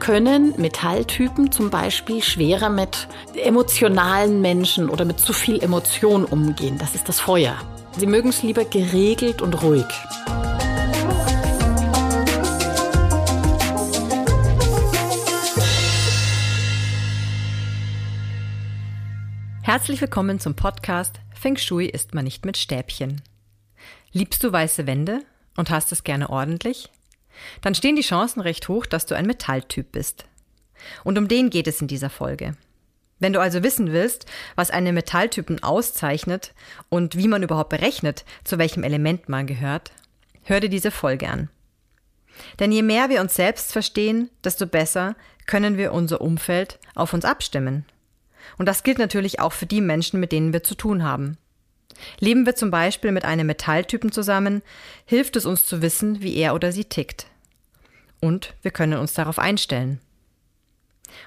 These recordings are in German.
Können Metalltypen zum Beispiel schwerer mit emotionalen Menschen oder mit zu viel Emotion umgehen. Das ist das Feuer. Sie mögen es lieber geregelt und ruhig. Herzlich willkommen zum Podcast Feng Shui isst man nicht mit Stäbchen. Liebst du weiße Wände und hast es gerne ordentlich? Dann stehen die Chancen recht hoch, dass du ein Metalltyp bist. Und um den geht es in dieser Folge. Wenn du also wissen willst, was einen Metalltypen auszeichnet und wie man überhaupt berechnet, zu welchem Element man gehört, hör dir diese Folge an. Denn je mehr wir uns selbst verstehen, desto besser können wir unser Umfeld auf uns abstimmen. Und das gilt natürlich auch für die Menschen, mit denen wir zu tun haben. Leben wir zum Beispiel mit einem Metalltypen zusammen, hilft es uns zu wissen, wie er oder sie tickt. Und wir können uns darauf einstellen.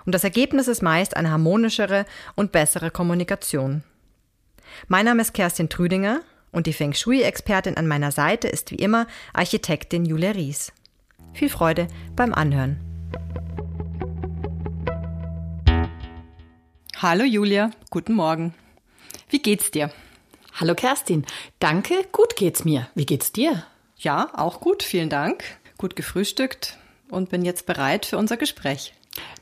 Und das Ergebnis ist meist eine harmonischere und bessere Kommunikation. Mein Name ist Kerstin Trüdinger und die Feng Shui-Expertin an meiner Seite ist wie immer Architektin Julia Ries. Viel Freude beim Anhören. Hallo Julia, guten Morgen. Wie geht's dir? Hallo Kerstin, danke, gut geht's mir. Wie geht's dir? Ja, auch gut, vielen Dank. Gut gefrühstückt und bin jetzt bereit für unser Gespräch.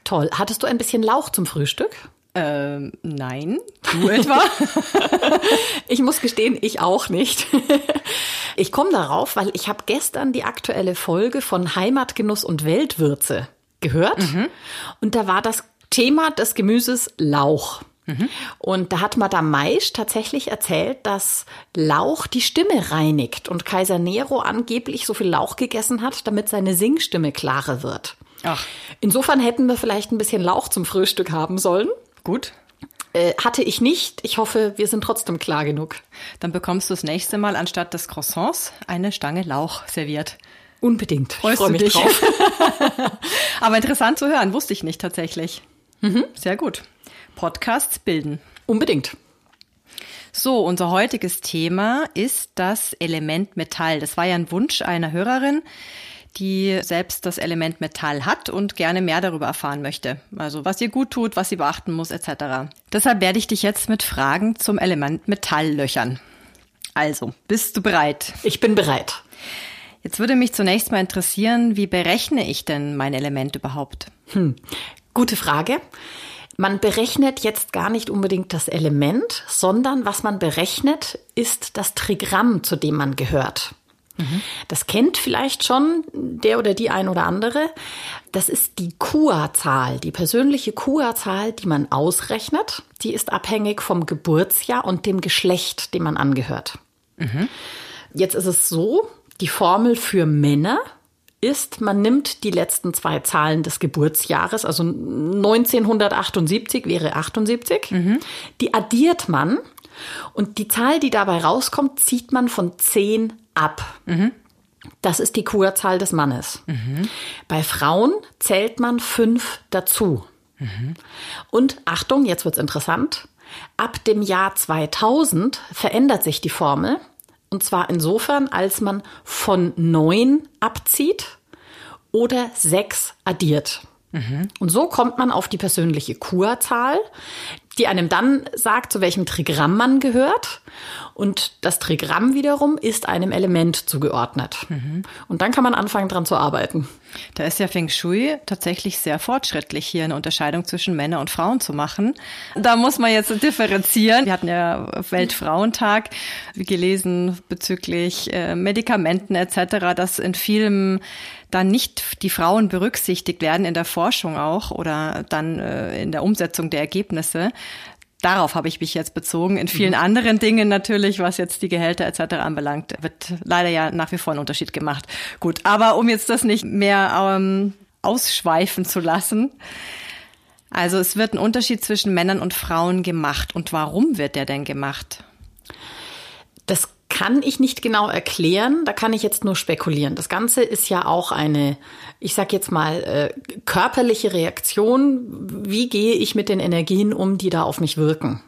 Toll. Hattest du ein bisschen Lauch zum Frühstück? Ähm, nein. Du etwa? ich muss gestehen, ich auch nicht. ich komme darauf, weil ich habe gestern die aktuelle Folge von Heimatgenuss und Weltwürze gehört. Mhm. Und da war das Thema des Gemüses Lauch. Und da hat Madame Maisch tatsächlich erzählt, dass Lauch die Stimme reinigt und Kaiser Nero angeblich so viel Lauch gegessen hat, damit seine Singstimme klarer wird. Ach. Insofern hätten wir vielleicht ein bisschen Lauch zum Frühstück haben sollen. Gut. Äh, hatte ich nicht. Ich hoffe, wir sind trotzdem klar genug. Dann bekommst du das nächste Mal anstatt des Croissants eine Stange Lauch serviert. Unbedingt. Freust ich freue mich dich? drauf. Aber interessant zu hören, wusste ich nicht tatsächlich. Mhm. Sehr gut. Podcasts bilden. Unbedingt. So, unser heutiges Thema ist das Element Metall. Das war ja ein Wunsch einer Hörerin, die selbst das Element Metall hat und gerne mehr darüber erfahren möchte. Also was ihr gut tut, was sie beachten muss, etc. Deshalb werde ich dich jetzt mit Fragen zum Element Metall löchern. Also, bist du bereit? Ich bin bereit. Jetzt würde mich zunächst mal interessieren, wie berechne ich denn mein Element überhaupt? Hm, gute Frage. Man berechnet jetzt gar nicht unbedingt das Element, sondern was man berechnet, ist das Trigramm, zu dem man gehört. Mhm. Das kennt vielleicht schon der oder die ein oder andere. Das ist die KUA-Zahl, die persönliche KUA-Zahl, die man ausrechnet. Die ist abhängig vom Geburtsjahr und dem Geschlecht, dem man angehört. Mhm. Jetzt ist es so, die Formel für Männer ist, man nimmt die letzten zwei Zahlen des Geburtsjahres, also 1978 wäre 78, mhm. die addiert man und die Zahl, die dabei rauskommt, zieht man von 10 ab. Mhm. Das ist die Kurzahl des Mannes. Mhm. Bei Frauen zählt man 5 dazu. Mhm. Und Achtung, jetzt wird's interessant. Ab dem Jahr 2000 verändert sich die Formel und zwar insofern, als man von neun abzieht oder sechs addiert. Mhm. Und so kommt man auf die persönliche Kurzahl, die einem dann sagt, zu welchem Trigramm man gehört. Und das Trigramm wiederum ist einem Element zugeordnet. Mhm. Und dann kann man anfangen, dran zu arbeiten. Da ist ja Feng Shui tatsächlich sehr fortschrittlich, hier eine Unterscheidung zwischen Männern und Frauen zu machen. Da muss man jetzt differenzieren. Wir hatten ja Weltfrauentag gelesen bezüglich äh, Medikamenten etc., dass in vielen dann nicht die Frauen berücksichtigt werden in der Forschung auch oder dann äh, in der Umsetzung der Ergebnisse. Darauf habe ich mich jetzt bezogen. In vielen mhm. anderen Dingen natürlich, was jetzt die Gehälter etc. anbelangt, wird leider ja nach wie vor ein Unterschied gemacht. Gut, aber um jetzt das nicht mehr ähm, ausschweifen zu lassen. Also es wird ein Unterschied zwischen Männern und Frauen gemacht. Und warum wird der denn gemacht? Das kann ich nicht genau erklären, da kann ich jetzt nur spekulieren. Das Ganze ist ja auch eine, ich sag jetzt mal, äh, körperliche Reaktion. Wie gehe ich mit den Energien um, die da auf mich wirken?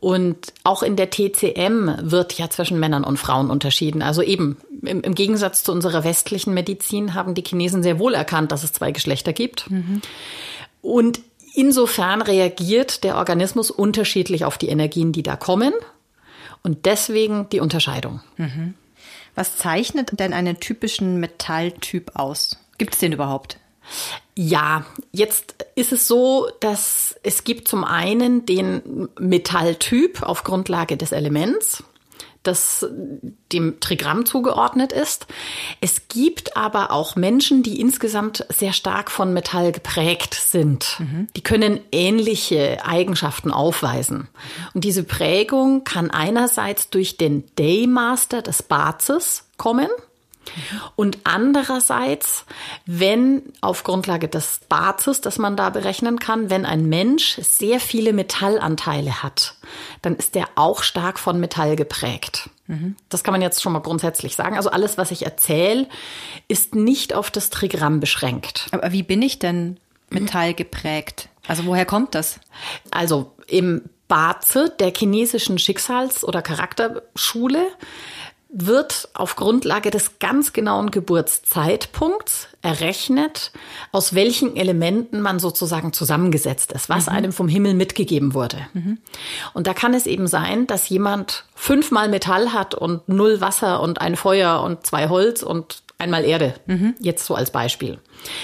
Und auch in der TCM wird ja zwischen Männern und Frauen unterschieden. Also eben, im, im Gegensatz zu unserer westlichen Medizin haben die Chinesen sehr wohl erkannt, dass es zwei Geschlechter gibt. Mhm. Und insofern reagiert der Organismus unterschiedlich auf die Energien, die da kommen. Und deswegen die Unterscheidung. Mhm. Was zeichnet denn einen typischen Metalltyp aus? Gibt es den überhaupt? Ja, jetzt ist es so, dass es gibt zum einen den Metalltyp auf Grundlage des Elements das dem Trigramm zugeordnet ist. Es gibt aber auch Menschen, die insgesamt sehr stark von Metall geprägt sind. Mhm. Die können ähnliche Eigenschaften aufweisen. Und diese Prägung kann einerseits durch den Daymaster des Bazes kommen. Und andererseits, wenn auf Grundlage des Bazes, das man da berechnen kann, wenn ein Mensch sehr viele Metallanteile hat, dann ist der auch stark von Metall geprägt. Mhm. Das kann man jetzt schon mal grundsätzlich sagen. Also alles, was ich erzähle, ist nicht auf das Trigramm beschränkt. Aber wie bin ich denn Metall geprägt? Also woher kommt das? Also im Baze der chinesischen Schicksals- oder Charakterschule wird auf Grundlage des ganz genauen Geburtszeitpunkts errechnet, aus welchen Elementen man sozusagen zusammengesetzt ist, was mhm. einem vom Himmel mitgegeben wurde. Mhm. Und da kann es eben sein, dass jemand fünfmal Metall hat und null Wasser und ein Feuer und zwei Holz und einmal Erde. Mhm. Jetzt so als Beispiel.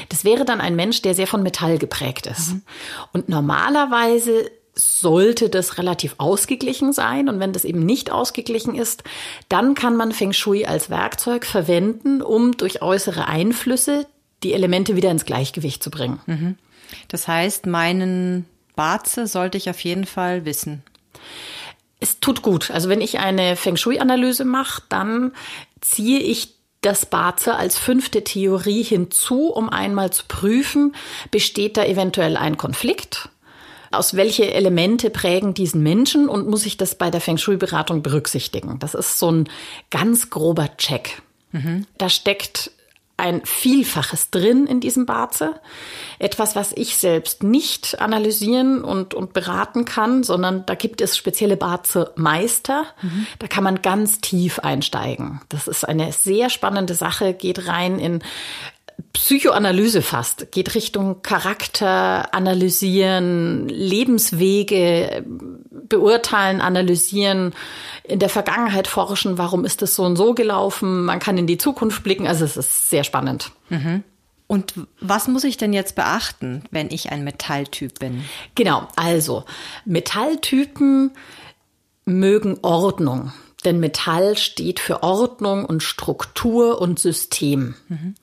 Das wäre dann ein Mensch, der sehr von Metall geprägt ist. Mhm. Und normalerweise sollte das relativ ausgeglichen sein. Und wenn das eben nicht ausgeglichen ist, dann kann man Feng Shui als Werkzeug verwenden, um durch äußere Einflüsse die Elemente wieder ins Gleichgewicht zu bringen. Mhm. Das heißt, meinen Baze sollte ich auf jeden Fall wissen. Es tut gut. Also wenn ich eine Feng Shui-Analyse mache, dann ziehe ich das Baze als fünfte Theorie hinzu, um einmal zu prüfen, besteht da eventuell ein Konflikt? Aus welche Elemente prägen diesen Menschen und muss ich das bei der Feng Shui-Beratung berücksichtigen? Das ist so ein ganz grober Check. Mhm. Da steckt ein Vielfaches drin in diesem Baze. Etwas, was ich selbst nicht analysieren und, und beraten kann, sondern da gibt es spezielle Baze-Meister. Mhm. Da kann man ganz tief einsteigen. Das ist eine sehr spannende Sache, geht rein in Psychoanalyse fast, geht Richtung Charakter analysieren, Lebenswege beurteilen, analysieren, in der Vergangenheit forschen, warum ist es so und so gelaufen, man kann in die Zukunft blicken, also es ist sehr spannend. Mhm. Und was muss ich denn jetzt beachten, wenn ich ein Metalltyp bin? Genau, also Metalltypen mögen Ordnung. Denn Metall steht für Ordnung und Struktur und System. Mhm.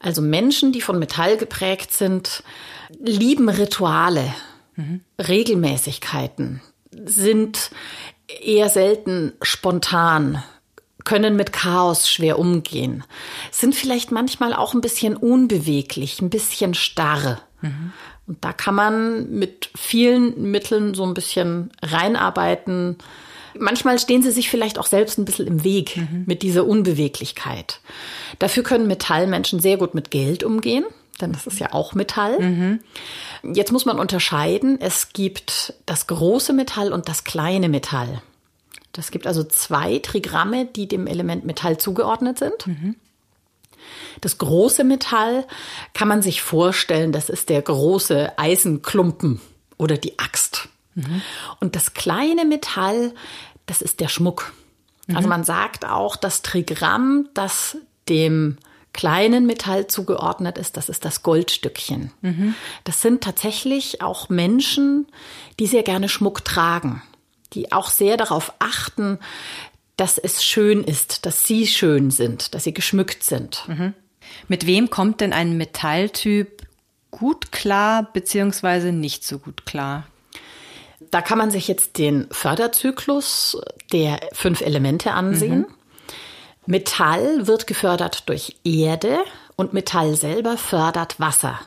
Also Menschen, die von Metall geprägt sind, lieben Rituale, mhm. Regelmäßigkeiten, sind eher selten spontan, können mit Chaos schwer umgehen, sind vielleicht manchmal auch ein bisschen unbeweglich, ein bisschen starr. Mhm. Und da kann man mit vielen Mitteln so ein bisschen reinarbeiten, Manchmal stehen sie sich vielleicht auch selbst ein bisschen im Weg mhm. mit dieser Unbeweglichkeit. Dafür können Metallmenschen sehr gut mit Geld umgehen, denn das ist ja auch Metall. Mhm. Jetzt muss man unterscheiden, es gibt das große Metall und das kleine Metall. Das gibt also zwei Trigramme, die dem Element Metall zugeordnet sind. Mhm. Das große Metall kann man sich vorstellen, das ist der große Eisenklumpen oder die Axt. Mhm. Und das kleine Metall, das ist der Schmuck. Mhm. Also man sagt auch, das Trigramm, das dem kleinen Metall zugeordnet ist, das ist das Goldstückchen. Mhm. Das sind tatsächlich auch Menschen, die sehr gerne Schmuck tragen, die auch sehr darauf achten, dass es schön ist, dass sie schön sind, dass sie geschmückt sind. Mhm. Mit wem kommt denn ein Metalltyp gut klar, beziehungsweise nicht so gut klar? Da kann man sich jetzt den Förderzyklus der fünf Elemente ansehen. Mhm. Metall wird gefördert durch Erde und Metall selber fördert Wasser.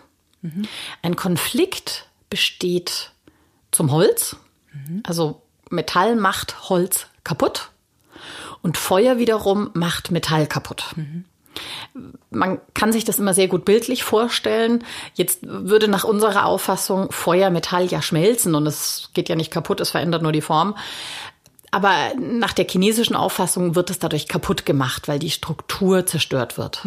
Mhm. Ein Konflikt besteht zum Holz. Mhm. Also Metall macht Holz kaputt und Feuer wiederum macht Metall kaputt. Mhm man kann sich das immer sehr gut bildlich vorstellen. Jetzt würde nach unserer Auffassung Feuer, Metall ja schmelzen und es geht ja nicht kaputt, es verändert nur die Form. Aber nach der chinesischen Auffassung wird es dadurch kaputt gemacht, weil die Struktur zerstört wird.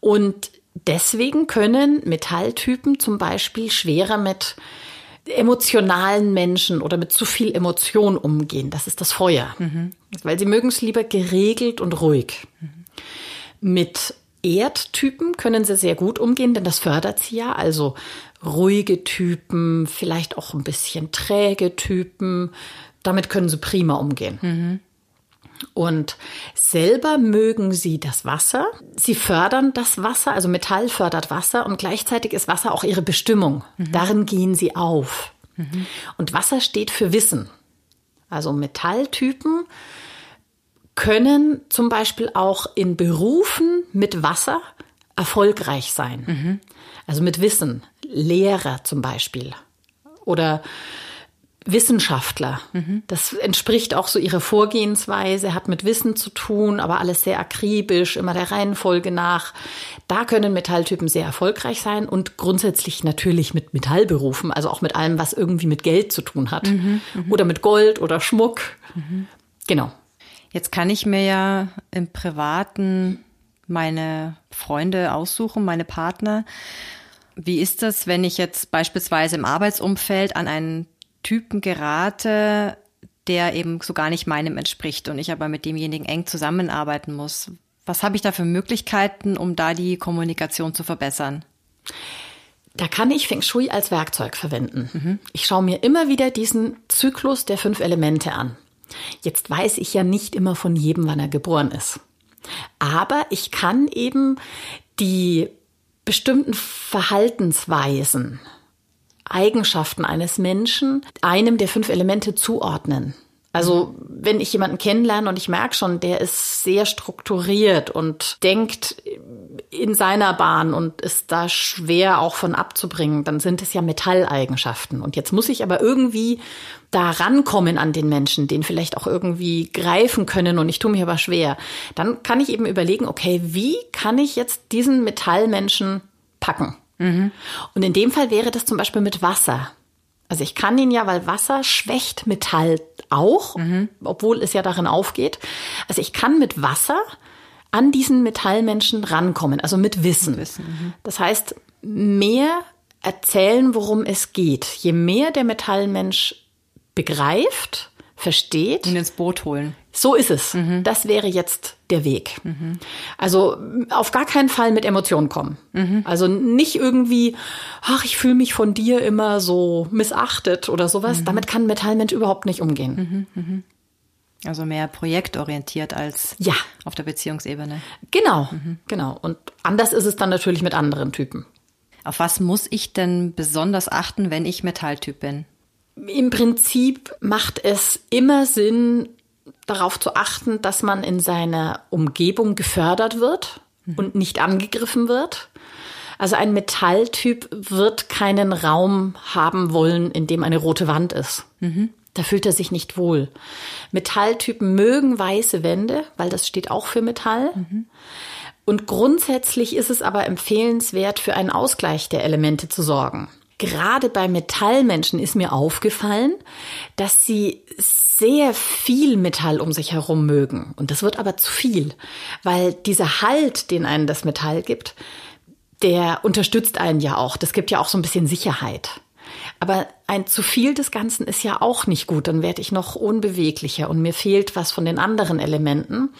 Und deswegen können Metalltypen zum Beispiel schwerer mit emotionalen Menschen oder mit zu viel Emotion umgehen. Das ist das Feuer. Mhm. Weil sie mögen es lieber geregelt und ruhig. Mhm. Mit Erdtypen können sie sehr gut umgehen, denn das fördert sie ja. Also ruhige Typen, vielleicht auch ein bisschen träge Typen. Damit können sie prima umgehen. Mhm. Und selber mögen sie das Wasser. Sie fördern das Wasser, also Metall fördert Wasser und gleichzeitig ist Wasser auch ihre Bestimmung. Mhm. Darin gehen sie auf. Mhm. Und Wasser steht für Wissen. Also Metalltypen können zum Beispiel auch in Berufen mit Wasser erfolgreich sein. Mhm. Also mit Wissen. Lehrer zum Beispiel. Oder Wissenschaftler. Mhm. Das entspricht auch so ihrer Vorgehensweise, hat mit Wissen zu tun, aber alles sehr akribisch, immer der Reihenfolge nach. Da können Metalltypen sehr erfolgreich sein und grundsätzlich natürlich mit Metallberufen, also auch mit allem, was irgendwie mit Geld zu tun hat. Mhm, mhm. oder mit Gold oder Schmuck. Genau. Jetzt kann ich mir ja im Privaten meine Freunde aussuchen, meine Partner. Wie ist das, wenn ich jetzt beispielsweise im Arbeitsumfeld an einen Typen gerate, der eben so gar nicht meinem entspricht und ich aber mit demjenigen eng zusammenarbeiten muss. Was habe ich da für Möglichkeiten, um da die Kommunikation zu verbessern? Da kann ich Feng Shui als Werkzeug verwenden. Mhm. Ich schaue mir immer wieder diesen Zyklus der fünf Elemente an. Jetzt weiß ich ja nicht immer von jedem, wann er geboren ist. Aber ich kann eben die bestimmten Verhaltensweisen Eigenschaften eines Menschen einem der fünf Elemente zuordnen. Also wenn ich jemanden kennenlerne und ich merke schon, der ist sehr strukturiert und denkt in seiner Bahn und ist da schwer auch von abzubringen, dann sind es ja Metalleigenschaften. Und jetzt muss ich aber irgendwie da rankommen an den Menschen, den vielleicht auch irgendwie greifen können und ich tue mich aber schwer. Dann kann ich eben überlegen, okay, wie kann ich jetzt diesen Metallmenschen packen? Mhm. Und in dem Fall wäre das zum Beispiel mit Wasser. Also ich kann ihn ja, weil Wasser schwächt Metall auch, mhm. obwohl es ja darin aufgeht. Also ich kann mit Wasser an diesen Metallmenschen rankommen, also mit Wissen. Mit Wissen mhm. Das heißt, mehr erzählen, worum es geht. Je mehr der Metallmensch begreift, versteht. Und ins Boot holen. So ist es. Mhm. Das wäre jetzt der Weg. Mhm. Also auf gar keinen Fall mit Emotionen kommen. Mhm. Also nicht irgendwie, ach, ich fühle mich von dir immer so missachtet oder sowas. Mhm. Damit kann ein Metallmensch überhaupt nicht umgehen. Mhm. Mhm. Also mehr projektorientiert als ja. auf der Beziehungsebene. Genau, genau. Und anders ist es dann natürlich mit anderen Typen. Auf was muss ich denn besonders achten, wenn ich Metalltyp bin? Im Prinzip macht es immer Sinn, darauf zu achten, dass man in seiner Umgebung gefördert wird mhm. und nicht angegriffen wird. Also ein Metalltyp wird keinen Raum haben wollen, in dem eine rote Wand ist. Mhm. Da fühlt er sich nicht wohl. Metalltypen mögen weiße Wände, weil das steht auch für Metall. Mhm. Und grundsätzlich ist es aber empfehlenswert, für einen Ausgleich der Elemente zu sorgen gerade bei Metallmenschen ist mir aufgefallen, dass sie sehr viel Metall um sich herum mögen. Und das wird aber zu viel, weil dieser Halt, den einen das Metall gibt, der unterstützt einen ja auch. Das gibt ja auch so ein bisschen Sicherheit. Aber ein zu viel des Ganzen ist ja auch nicht gut. Dann werde ich noch unbeweglicher und mir fehlt was von den anderen Elementen.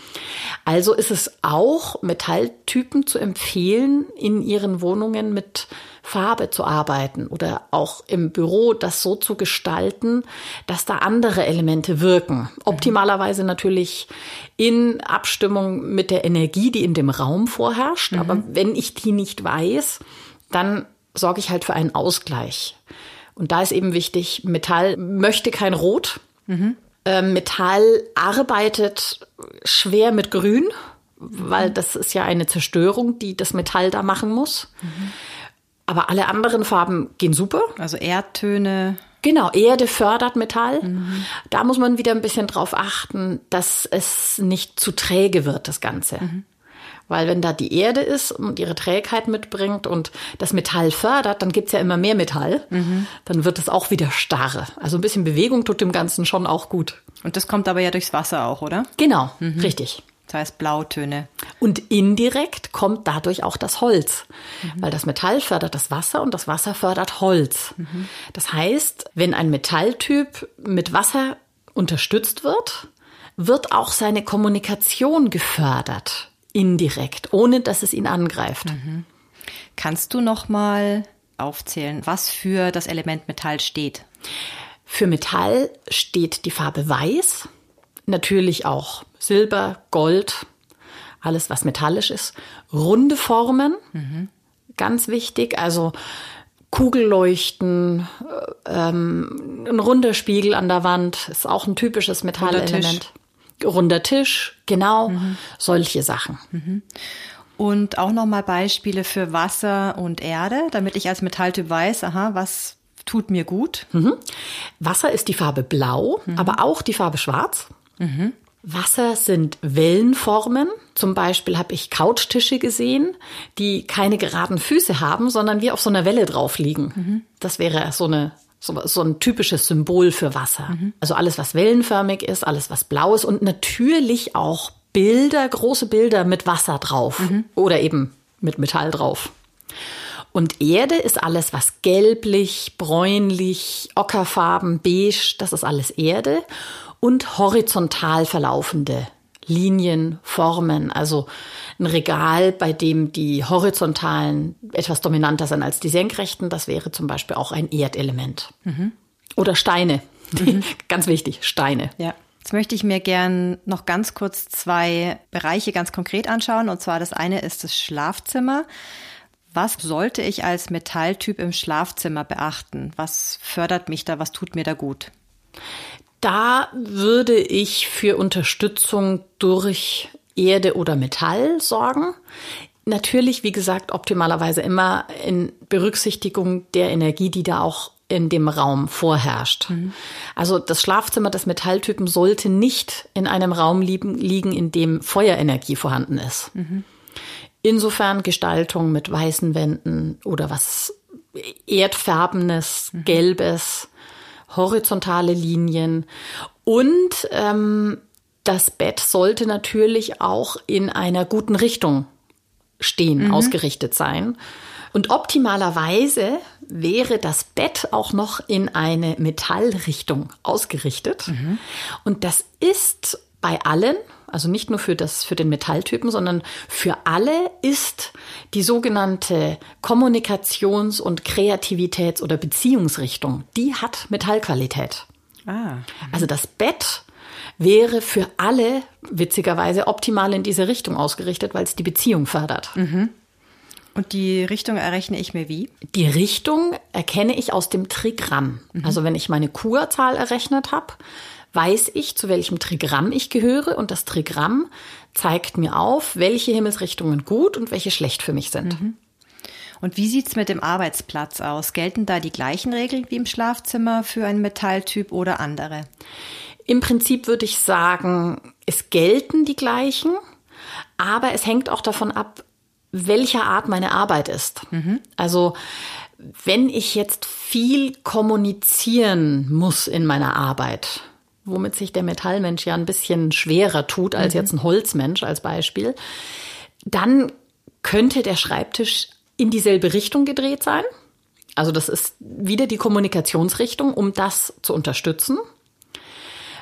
Also ist es auch Metalltypen zu empfehlen, in ihren Wohnungen mit Farbe zu arbeiten oder auch im Büro das so zu gestalten, dass da andere Elemente wirken. Optimalerweise natürlich in Abstimmung mit der Energie, die in dem Raum vorherrscht. Mhm. Aber wenn ich die nicht weiß, dann sorge ich halt für einen Ausgleich. Und da ist eben wichtig, Metall möchte kein Rot. Mhm. Äh, Metall arbeitet schwer mit Grün, weil das ist ja eine Zerstörung, die das Metall da machen muss. Mhm. Aber alle anderen Farben gehen super. Also Erdtöne. Genau, Erde fördert Metall. Mhm. Da muss man wieder ein bisschen drauf achten, dass es nicht zu träge wird, das Ganze. Mhm. Weil wenn da die Erde ist und ihre Trägheit mitbringt und das Metall fördert, dann gibt's ja immer mehr Metall. Mhm. Dann wird es auch wieder starr. Also ein bisschen Bewegung tut dem Ganzen schon auch gut. Und das kommt aber ja durchs Wasser auch, oder? Genau, mhm. richtig. Das heißt Blautöne. Und indirekt kommt dadurch auch das Holz, mhm. weil das Metall fördert das Wasser und das Wasser fördert Holz. Mhm. Das heißt, wenn ein Metalltyp mit Wasser unterstützt wird, wird auch seine Kommunikation gefördert, indirekt, ohne dass es ihn angreift. Mhm. Kannst du noch mal aufzählen, was für das Element Metall steht? Für Metall steht die Farbe Weiß, natürlich auch Silber, Gold, alles was metallisch ist. Runde Formen, mhm. ganz wichtig, also Kugelleuchten, äh, ähm, ein runder Spiegel an der Wand ist auch ein typisches Metallelement. Runder Tisch, genau, mhm. solche Sachen. Mhm. Und auch nochmal Beispiele für Wasser und Erde, damit ich als Metalltyp weiß, aha, was tut mir gut. Mhm. Wasser ist die Farbe blau, mhm. aber auch die Farbe schwarz. Mhm. Wasser sind Wellenformen. Zum Beispiel habe ich Couchtische gesehen, die keine geraden Füße haben, sondern wie auf so einer Welle drauf liegen. Mhm. Das wäre so eine so, so ein typisches Symbol für Wasser. Mhm. Also alles, was wellenförmig ist, alles, was blau ist und natürlich auch Bilder, große Bilder mit Wasser drauf mhm. oder eben mit Metall drauf. Und Erde ist alles, was gelblich, bräunlich, ockerfarben, beige, das ist alles Erde und horizontal verlaufende Linien, Formen, also ein Regal, bei dem die horizontalen etwas dominanter sind als die senkrechten, das wäre zum Beispiel auch ein Erdelement. Mhm. Oder Steine, mhm. ganz wichtig, Steine. Ja. Jetzt möchte ich mir gern noch ganz kurz zwei Bereiche ganz konkret anschauen. Und zwar das eine ist das Schlafzimmer. Was sollte ich als Metalltyp im Schlafzimmer beachten? Was fördert mich da? Was tut mir da gut? Da würde ich für Unterstützung durch Erde oder Metall sorgen. Natürlich, wie gesagt, optimalerweise immer in Berücksichtigung der Energie, die da auch in dem Raum vorherrscht. Mhm. Also das Schlafzimmer des Metalltypen sollte nicht in einem Raum liegen, in dem Feuerenergie vorhanden ist. Mhm. Insofern Gestaltung mit weißen Wänden oder was erdfarbenes, mhm. gelbes, horizontale Linien. Und ähm, das Bett sollte natürlich auch in einer guten Richtung stehen, mhm. ausgerichtet sein. Und optimalerweise wäre das Bett auch noch in eine Metallrichtung ausgerichtet. Mhm. Und das ist bei allen, also nicht nur für das, für den Metalltypen, sondern für alle ist die sogenannte Kommunikations- und Kreativitäts- oder Beziehungsrichtung, die hat Metallqualität. Ah. Also das Bett wäre für alle witzigerweise optimal in diese Richtung ausgerichtet, weil es die Beziehung fördert. Mhm. Und die Richtung errechne ich mir wie? Die Richtung erkenne ich aus dem Trigramm. Mhm. Also wenn ich meine Kurzahl errechnet habe, weiß ich, zu welchem Trigramm ich gehöre und das Trigramm zeigt mir auf, welche Himmelsrichtungen gut und welche schlecht für mich sind. Mhm. Und wie sieht's mit dem Arbeitsplatz aus? Gelten da die gleichen Regeln wie im Schlafzimmer für einen Metalltyp oder andere? Im Prinzip würde ich sagen, es gelten die gleichen, aber es hängt auch davon ab, welcher Art meine Arbeit ist. Mhm. Also wenn ich jetzt viel kommunizieren muss in meiner Arbeit, womit sich der Metallmensch ja ein bisschen schwerer tut als mhm. jetzt ein Holzmensch als Beispiel, dann könnte der Schreibtisch in dieselbe Richtung gedreht sein. Also das ist wieder die Kommunikationsrichtung, um das zu unterstützen.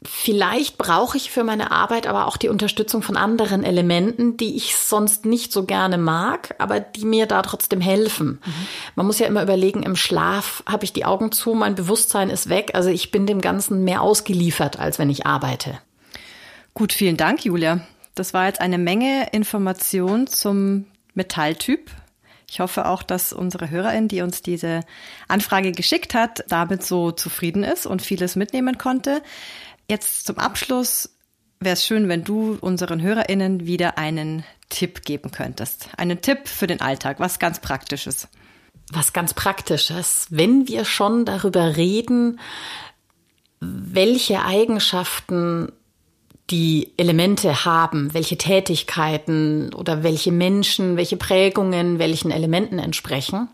Vielleicht brauche ich für meine Arbeit aber auch die Unterstützung von anderen Elementen, die ich sonst nicht so gerne mag, aber die mir da trotzdem helfen. Mhm. Man muss ja immer überlegen, im Schlaf habe ich die Augen zu, mein Bewusstsein ist weg, also ich bin dem Ganzen mehr ausgeliefert, als wenn ich arbeite. Gut, vielen Dank, Julia. Das war jetzt eine Menge Information zum Metalltyp. Ich hoffe auch, dass unsere Hörerin, die uns diese Anfrage geschickt hat, damit so zufrieden ist und vieles mitnehmen konnte. Jetzt zum Abschluss wäre es schön, wenn du unseren HörerInnen wieder einen Tipp geben könntest. Einen Tipp für den Alltag, was ganz Praktisches. Was ganz Praktisches. Wenn wir schon darüber reden, welche Eigenschaften die Elemente haben, welche Tätigkeiten oder welche Menschen, welche Prägungen welchen Elementen entsprechen,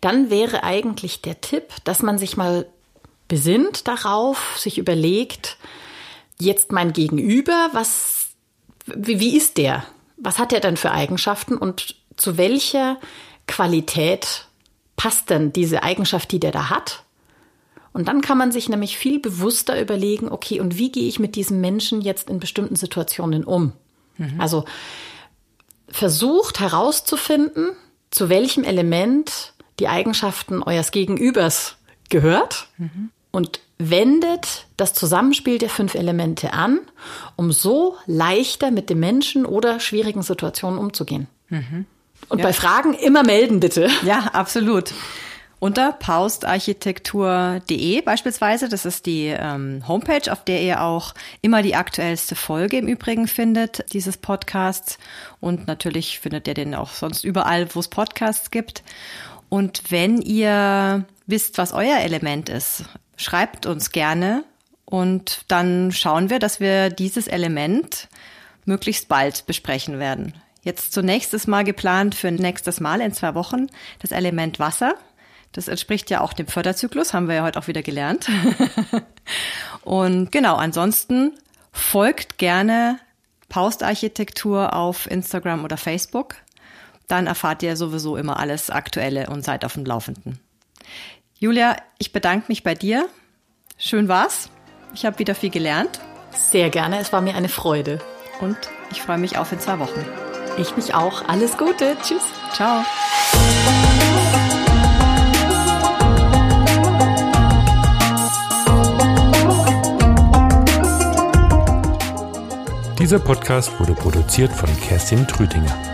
dann wäre eigentlich der Tipp, dass man sich mal besinnt darauf, sich überlegt, jetzt mein Gegenüber, was, wie, wie ist der? Was hat er denn für Eigenschaften und zu welcher Qualität passt denn diese Eigenschaft, die der da hat? Und dann kann man sich nämlich viel bewusster überlegen, okay, und wie gehe ich mit diesem Menschen jetzt in bestimmten Situationen um? Mhm. Also versucht herauszufinden, zu welchem Element die Eigenschaften eures Gegenübers gehört mhm. Und wendet das Zusammenspiel der fünf Elemente an, um so leichter mit dem Menschen oder schwierigen Situationen umzugehen. Mhm. Und ja. bei Fragen immer melden, bitte. Ja, absolut unter paustarchitektur.de beispielsweise. Das ist die ähm, Homepage, auf der ihr auch immer die aktuellste Folge im Übrigen findet, dieses Podcasts. Und natürlich findet ihr den auch sonst überall, wo es Podcasts gibt. Und wenn ihr wisst, was euer Element ist, schreibt uns gerne und dann schauen wir, dass wir dieses Element möglichst bald besprechen werden. Jetzt zunächst ist mal geplant für nächstes Mal in zwei Wochen das Element Wasser. Das entspricht ja auch dem Förderzyklus, haben wir ja heute auch wieder gelernt. Und genau, ansonsten folgt gerne Paustarchitektur auf Instagram oder Facebook. Dann erfahrt ihr sowieso immer alles Aktuelle und seid auf dem Laufenden. Julia, ich bedanke mich bei dir. Schön war's. Ich habe wieder viel gelernt. Sehr gerne, es war mir eine Freude. Und ich freue mich auf in zwei Wochen. Ich mich auch. Alles Gute. Tschüss. Ciao. Dieser Podcast wurde produziert von Kerstin Trütinger.